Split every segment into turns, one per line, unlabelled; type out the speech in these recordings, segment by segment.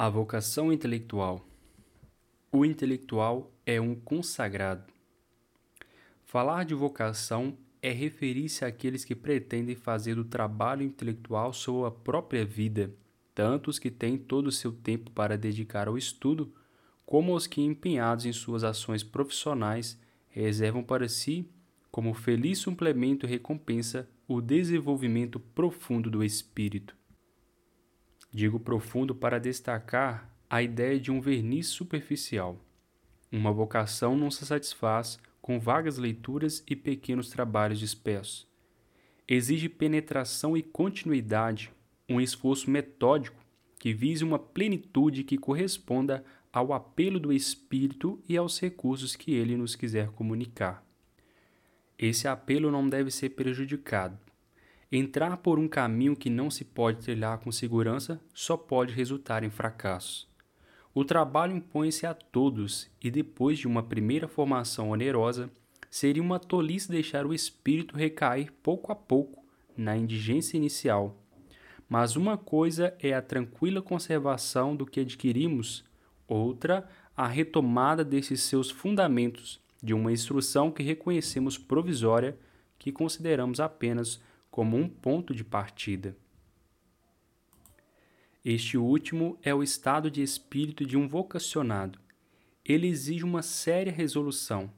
A vocação intelectual. O intelectual é um consagrado. Falar de vocação é referir-se àqueles que pretendem fazer do trabalho intelectual sua própria vida, tanto os que têm todo o seu tempo para dedicar ao estudo, como os que, empenhados em suas ações profissionais, reservam para si, como feliz suplemento e recompensa, o desenvolvimento profundo do espírito. Digo profundo para destacar a ideia de um verniz superficial. Uma vocação não se satisfaz com vagas leituras e pequenos trabalhos dispersos. Exige penetração e continuidade, um esforço metódico que vise uma plenitude que corresponda ao apelo do espírito e aos recursos que ele nos quiser comunicar. Esse apelo não deve ser prejudicado. Entrar por um caminho que não se pode trilhar com segurança só pode resultar em fracassos. O trabalho impõe-se a todos e, depois de uma primeira formação onerosa, seria uma tolice deixar o espírito recair pouco a pouco na indigência inicial. Mas uma coisa é a tranquila conservação do que adquirimos, outra, a retomada desses seus fundamentos, de uma instrução que reconhecemos provisória, que consideramos apenas como um ponto de partida. Este último é o estado de espírito de um vocacionado. Ele exige uma séria resolução.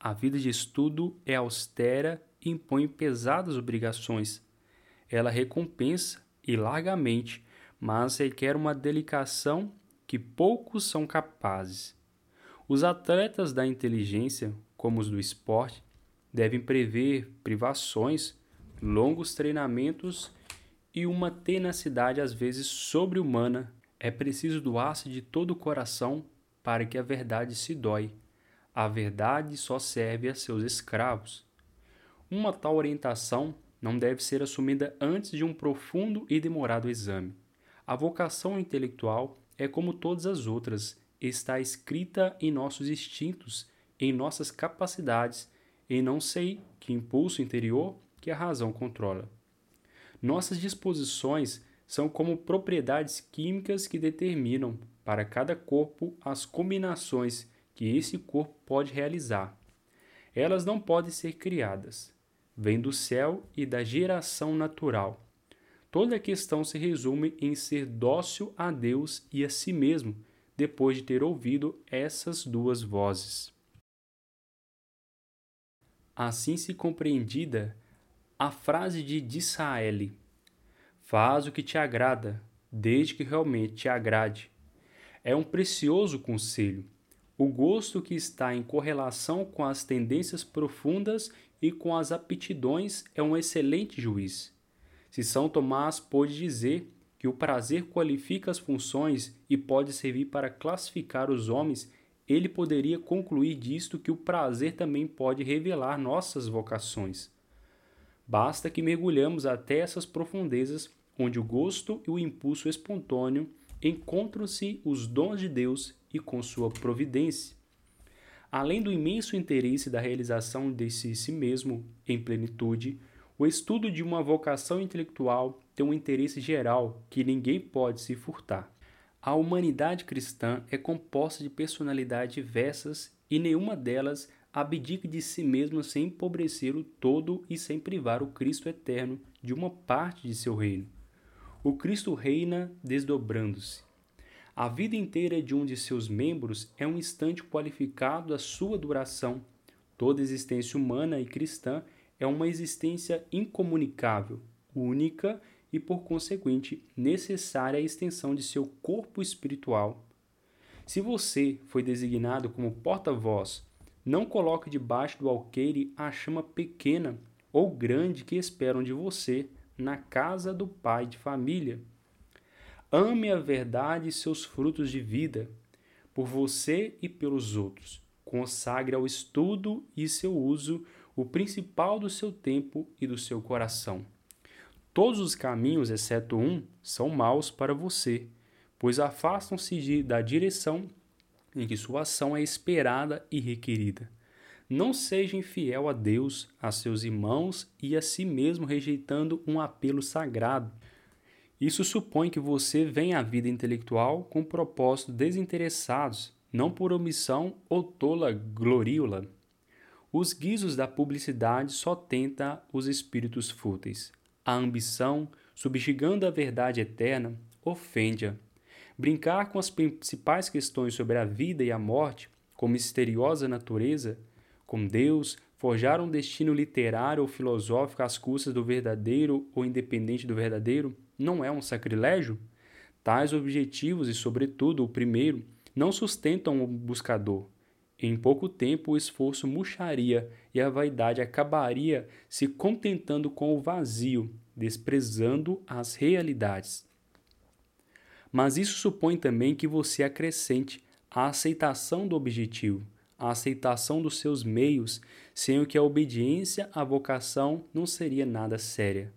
A vida de estudo é austera e impõe pesadas obrigações. Ela recompensa e largamente, mas requer uma dedicação que poucos são capazes. Os atletas da inteligência, como os do esporte, devem prever privações longos treinamentos e uma tenacidade às vezes sobre-humana. É preciso doar-se de todo o coração para que a verdade se dói. A verdade só serve a seus escravos. Uma tal orientação não deve ser assumida antes de um profundo e demorado exame. A vocação intelectual é como todas as outras, está escrita em nossos instintos, em nossas capacidades, e não sei que impulso interior que a razão controla. Nossas disposições são como propriedades químicas que determinam para cada corpo as combinações que esse corpo pode realizar. Elas não podem ser criadas. Vêm do céu e da geração natural. Toda a questão se resume em ser dócil a Deus e a si mesmo, depois de ter ouvido essas duas vozes. Assim se compreendida, a frase de Disraeli: Faz o que te agrada, desde que realmente te agrade. É um precioso conselho. O gosto que está em correlação com as tendências profundas e com as aptidões é um excelente juiz. Se São Tomás pôde dizer que o prazer qualifica as funções e pode servir para classificar os homens, ele poderia concluir disto que o prazer também pode revelar nossas vocações. Basta que mergulhamos até essas profundezas onde o gosto e o impulso espontâneo encontram-se os dons de Deus e com sua providência. Além do imenso interesse da realização de si, si mesmo em plenitude, o estudo de uma vocação intelectual tem um interesse geral que ninguém pode se furtar. A humanidade cristã é composta de personalidades diversas e nenhuma delas abdique de si mesmo sem empobrecer o todo e sem privar o Cristo eterno de uma parte de seu reino. O Cristo reina desdobrando-se. A vida inteira de um de seus membros é um instante qualificado da sua duração. Toda existência humana e cristã é uma existência incomunicável, única e, por conseguinte, necessária à extensão de seu corpo espiritual. Se você foi designado como porta-voz não coloque debaixo do alqueire a chama pequena ou grande que esperam de você na casa do pai de família. Ame a verdade e seus frutos de vida, por você e pelos outros. Consagre ao estudo e seu uso o principal do seu tempo e do seu coração. Todos os caminhos, exceto um, são maus para você, pois afastam-se da direção em que sua ação é esperada e requerida. Não seja infiel a Deus, a seus irmãos e a si mesmo, rejeitando um apelo sagrado. Isso supõe que você vem à vida intelectual com propósitos desinteressados, não por omissão ou tola gloríola. Os guizos da publicidade só tenta os espíritos fúteis. A ambição, subjugando a verdade eterna, ofende-a. Brincar com as principais questões sobre a vida e a morte, com misteriosa natureza, com Deus, forjar um destino literário ou filosófico às custas do verdadeiro ou independente do verdadeiro, não é um sacrilégio? Tais objetivos, e sobretudo o primeiro, não sustentam o buscador. Em pouco tempo o esforço murcharia e a vaidade acabaria se contentando com o vazio, desprezando as realidades. Mas isso supõe também que você acrescente a aceitação do objetivo, a aceitação dos seus meios, sem o que a obediência à vocação não seria nada séria.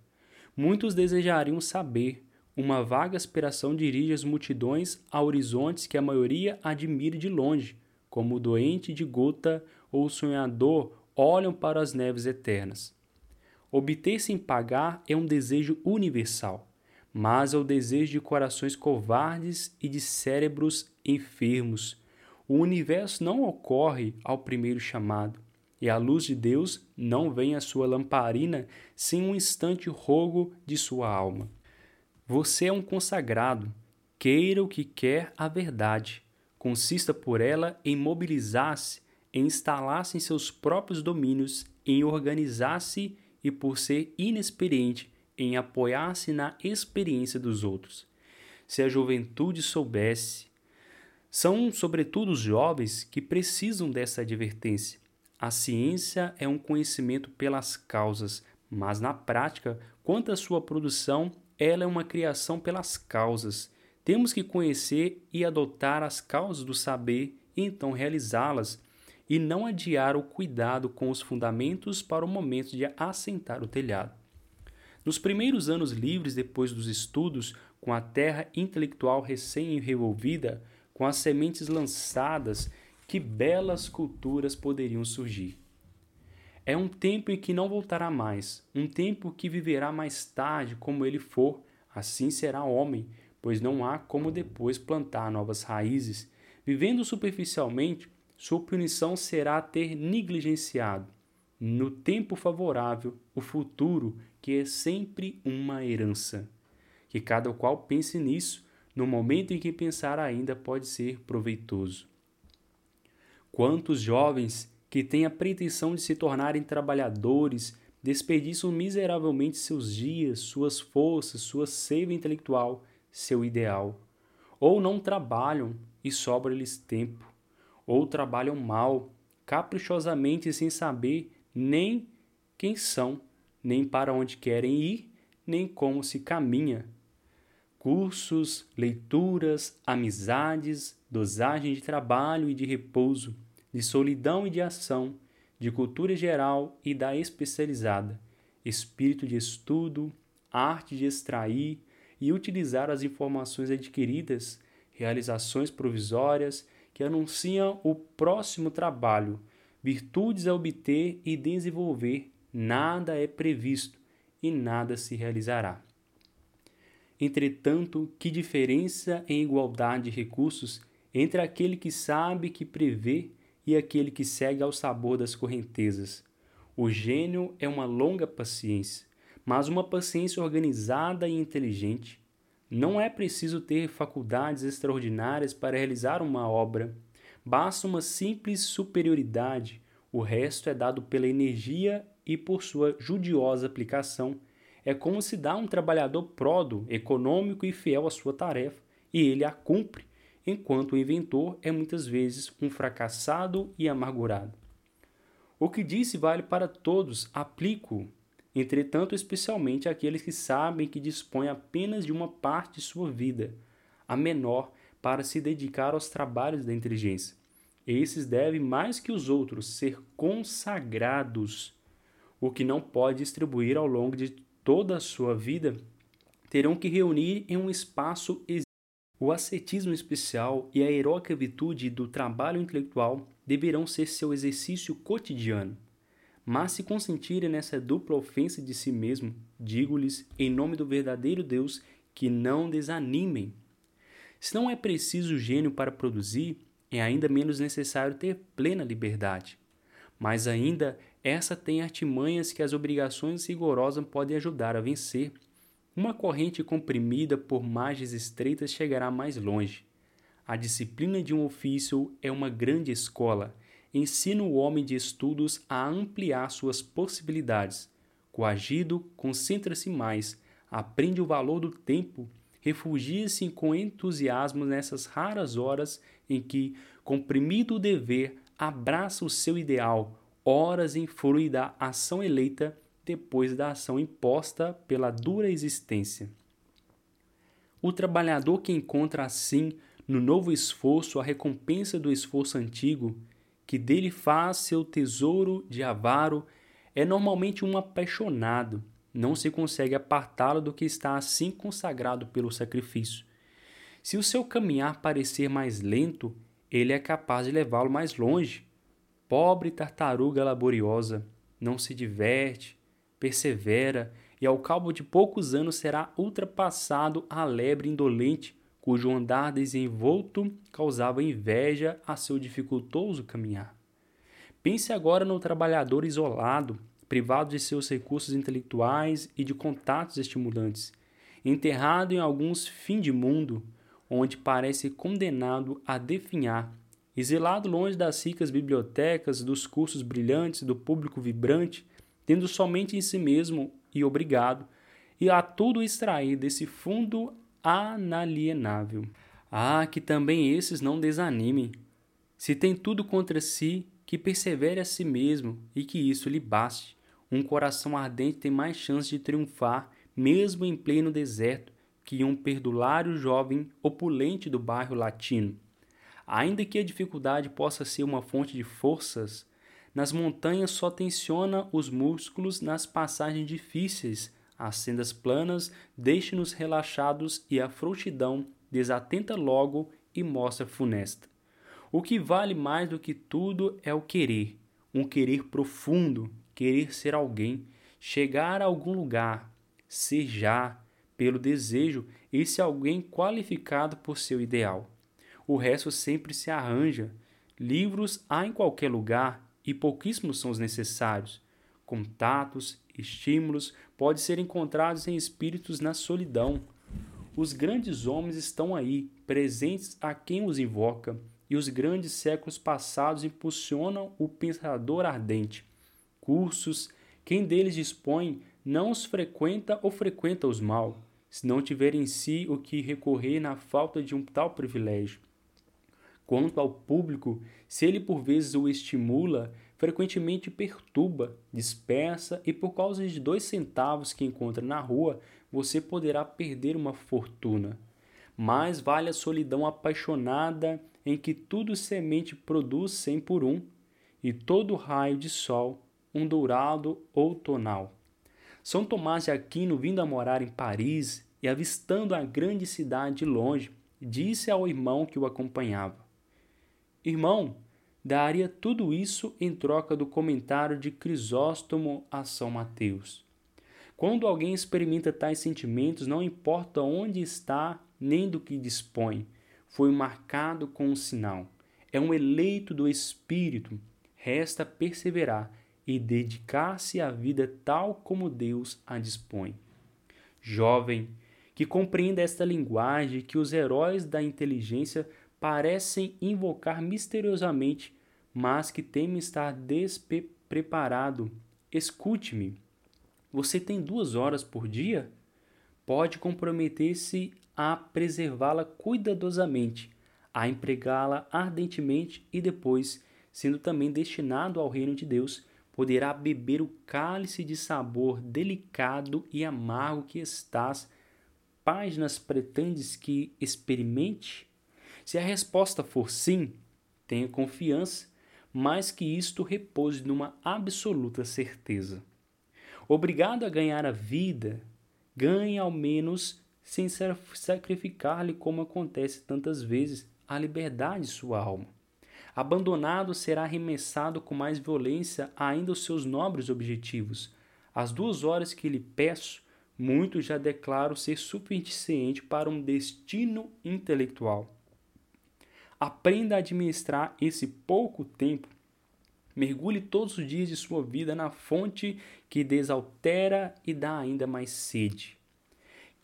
Muitos desejariam saber. Uma vaga aspiração dirige as multidões a horizontes que a maioria admira de longe, como o doente de gota ou o sonhador olham para as neves eternas. Obter sem pagar é um desejo universal, mas é o desejo de corações covardes e de cérebros enfermos. O universo não ocorre ao primeiro chamado e a luz de Deus não vem à sua lamparina sem um instante rogo de sua alma. Você é um consagrado, queira o que quer a verdade, consista por ela em mobilizar-se, em instalar-se em seus próprios domínios, em organizar-se e, por ser inexperiente, em apoiar-se na experiência dos outros. Se a juventude soubesse, são sobretudo os jovens que precisam dessa advertência a ciência é um conhecimento pelas causas, mas na prática, quanto à sua produção, ela é uma criação pelas causas. Temos que conhecer e adotar as causas do saber e então realizá-las, e não adiar o cuidado com os fundamentos para o momento de assentar o telhado. Nos primeiros anos livres depois dos estudos, com a terra intelectual recém-revolvida, com as sementes lançadas que belas culturas poderiam surgir. É um tempo em que não voltará mais, um tempo que viverá mais tarde como ele for, assim será homem, pois não há como depois plantar novas raízes. Vivendo superficialmente, sua punição será ter negligenciado, no tempo favorável, o futuro, que é sempre uma herança. Que cada qual pense nisso, no momento em que pensar ainda pode ser proveitoso. Quantos jovens que têm a pretensão de se tornarem trabalhadores desperdiçam miseravelmente seus dias, suas forças, sua seiva intelectual, seu ideal. Ou não trabalham e sobra-lhes tempo, ou trabalham mal, caprichosamente sem saber nem quem são, nem para onde querem ir, nem como se caminha. Cursos, leituras, amizades, dosagem de trabalho e de repouso de solidão e de ação, de cultura geral e da especializada, espírito de estudo, arte de extrair e utilizar as informações adquiridas, realizações provisórias que anunciam o próximo trabalho, virtudes a obter e desenvolver, nada é previsto e nada se realizará. Entretanto, que diferença em igualdade de recursos entre aquele que sabe que prevê e aquele que segue ao sabor das correntezas. O gênio é uma longa paciência, mas uma paciência organizada e inteligente. Não é preciso ter faculdades extraordinárias para realizar uma obra. Basta uma simples superioridade. O resto é dado pela energia e por sua judiosa aplicação. É como se dá um trabalhador pródo, econômico e fiel à sua tarefa, e ele a cumpre enquanto o inventor é muitas vezes um fracassado e amargurado. O que disse vale para todos, aplico, entretanto, especialmente àqueles que sabem que dispõem apenas de uma parte de sua vida, a menor, para se dedicar aos trabalhos da inteligência. Esses devem, mais que os outros, ser consagrados, o que não pode distribuir ao longo de toda a sua vida, terão que reunir em um espaço o ascetismo especial e a heróica virtude do trabalho intelectual deverão ser seu exercício cotidiano. Mas se consentirem nessa dupla ofensa de si mesmo, digo-lhes, em nome do verdadeiro Deus, que não desanimem. Se não é preciso gênio para produzir, é ainda menos necessário ter plena liberdade. Mas ainda essa tem artimanhas que as obrigações rigorosas podem ajudar a vencer. Uma corrente comprimida por margens estreitas chegará mais longe. A disciplina de um ofício é uma grande escola. Ensina o homem de estudos a ampliar suas possibilidades. Coagido, concentra-se mais, aprende o valor do tempo, refugia-se com entusiasmo nessas raras horas em que, comprimido o dever, abraça o seu ideal, horas em flui da ação eleita depois da ação imposta pela dura existência. O trabalhador que encontra assim no novo esforço a recompensa do esforço antigo, que dele faz seu tesouro de avaro, é normalmente um apaixonado, não se consegue apartá-lo do que está assim consagrado pelo sacrifício. Se o seu caminhar parecer mais lento, ele é capaz de levá-lo mais longe. Pobre tartaruga laboriosa, não se diverte, persevera e ao cabo de poucos anos será ultrapassado a lebre indolente cujo andar desenvolto causava inveja a seu dificultoso caminhar. Pense agora no trabalhador isolado, privado de seus recursos intelectuais e de contatos estimulantes, enterrado em alguns fim de mundo, onde parece condenado a definhar, exilado longe das ricas bibliotecas, dos cursos brilhantes, do público vibrante, tendo somente em si mesmo e obrigado, e a tudo extrair desse fundo analienável. Ah, que também esses não desanimem. Se tem tudo contra si, que persevere a si mesmo e que isso lhe baste. Um coração ardente tem mais chance de triunfar, mesmo em pleno deserto, que um perdulário jovem opulente do bairro latino. Ainda que a dificuldade possa ser uma fonte de forças, nas montanhas só tensiona os músculos nas passagens difíceis as sendas planas deixe-nos relaxados e a frouxidão desatenta logo e mostra funesta. O que vale mais do que tudo é o querer, um querer profundo, querer ser alguém, chegar a algum lugar, ser já, pelo desejo, esse alguém qualificado por seu ideal. O resto sempre se arranja. Livros há em qualquer lugar e pouquíssimos são os necessários. Contatos, estímulos podem ser encontrados em espíritos na solidão. Os grandes homens estão aí, presentes a quem os invoca, e os grandes séculos passados impulsionam o pensador ardente. Cursos, quem deles dispõe, não os frequenta ou frequenta os mal, se não tiver em si o que recorrer na falta de um tal privilégio. Quanto ao público, se ele por vezes o estimula, frequentemente perturba, dispersa e por causa de dois centavos que encontra na rua, você poderá perder uma fortuna. Mais vale a solidão apaixonada em que tudo semente produz cem por um, e todo raio de sol um dourado outonal. São Tomás de Aquino, vindo a morar em Paris e avistando a grande cidade de longe, disse ao irmão que o acompanhava: Irmão, daria tudo isso em troca do comentário de Crisóstomo a São Mateus. Quando alguém experimenta tais sentimentos, não importa onde está nem do que dispõe, foi marcado com um sinal. É um eleito do Espírito. Resta perseverar e dedicar-se à vida tal como Deus a dispõe. Jovem, que compreenda esta linguagem que os heróis da inteligência parecem invocar misteriosamente mas que teme estar despreparado. Escute-me. Você tem duas horas por dia? Pode comprometer-se a preservá-la cuidadosamente, a empregá-la ardentemente e depois, sendo também destinado ao reino de Deus, poderá beber o cálice de sabor delicado e amargo que estás. Páginas pretendes que experimente? Se a resposta for sim, tenha confiança mais que isto repouse numa absoluta certeza. Obrigado a ganhar a vida, ganhe ao menos sem sacrificar-lhe, como acontece tantas vezes, a liberdade de sua alma. Abandonado, será arremessado com mais violência ainda os seus nobres objetivos. As duas horas que lhe peço, muitos já declaram ser suficiente para um destino intelectual. Aprenda a administrar esse pouco tempo. Mergulhe todos os dias de sua vida na fonte que desaltera e dá ainda mais sede.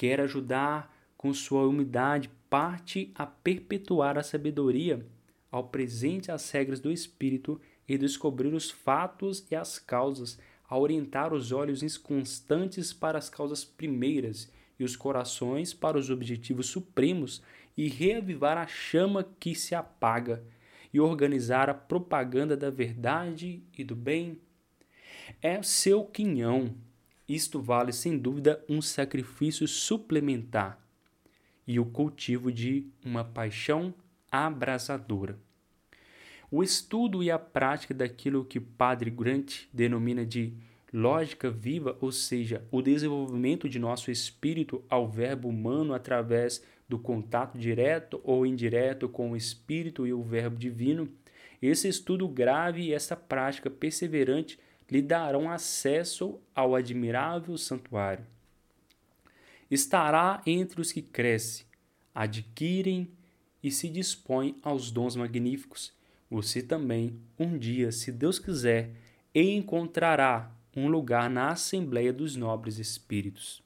Quer ajudar com sua humildade, parte a perpetuar a sabedoria ao presente as regras do Espírito e descobrir os fatos e as causas, a orientar os olhos inconstantes para as causas primeiras e os corações para os objetivos supremos e reavivar a chama que se apaga e organizar a propaganda da verdade e do bem. É seu quinhão. Isto vale sem dúvida um sacrifício suplementar e o cultivo de uma paixão abrasadora. O estudo e a prática daquilo que Padre Grant denomina de lógica viva, ou seja, o desenvolvimento de nosso espírito ao verbo humano através do contato direto ou indireto com o espírito e o verbo divino, esse estudo grave e essa prática perseverante lhe darão acesso ao admirável santuário. Estará entre os que crescem, adquirem e se dispõem aos dons magníficos. Você também, um dia, se Deus quiser, encontrará um lugar na Assembleia dos Nobres Espíritos.